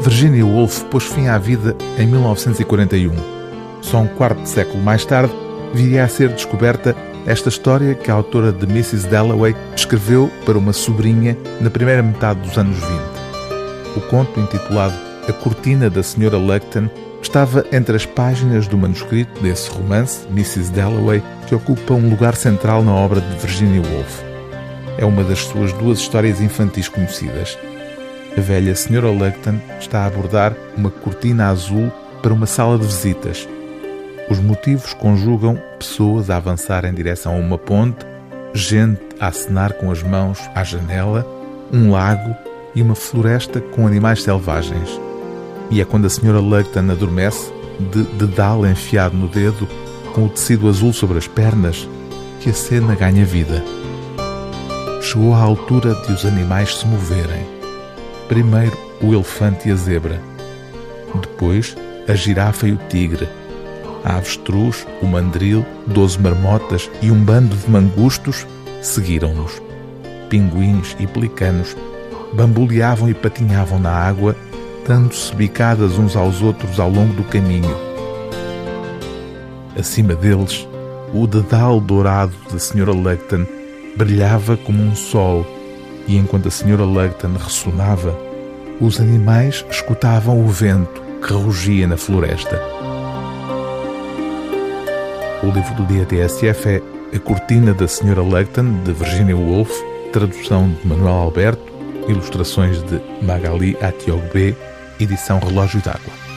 Virginia Woolf pôs fim à vida em 1941. Só um quarto de século mais tarde viria a ser descoberta esta história que a autora de Mrs. Dalloway escreveu para uma sobrinha na primeira metade dos anos 20. O conto, intitulado A Cortina da Sra. Lugton, estava entre as páginas do manuscrito desse romance, Mrs. Dalloway, que ocupa um lugar central na obra de Virginia Woolf. É uma das suas duas histórias infantis conhecidas. A velha Sra. Lugton está a abordar uma cortina azul para uma sala de visitas. Os motivos conjugam pessoas a avançar em direção a uma ponte, gente a acenar com as mãos à janela, um lago e uma floresta com animais selvagens. E é quando a Sra. Lugton adormece, de dedal enfiado no dedo, com o tecido azul sobre as pernas, que a cena ganha vida. Chegou a altura de os animais se moverem Primeiro o elefante e a zebra, depois a girafa e o tigre, a avestruz, o mandril, doze marmotas e um bando de mangustos seguiram-nos. Pinguins e pelicanos bamboleavam e patinhavam na água, dando-se bicadas uns aos outros ao longo do caminho. Acima deles, o dedal dourado da Sra. Lugton brilhava como um sol e enquanto a senhora Lugton ressonava, os animais escutavam o vento que rugia na floresta. O livro do dia TSF é A Cortina da Senhora Lugton, de Virginia Woolf, tradução de Manuel Alberto, ilustrações de Magali Atiogbe, edição Relógio d'Água.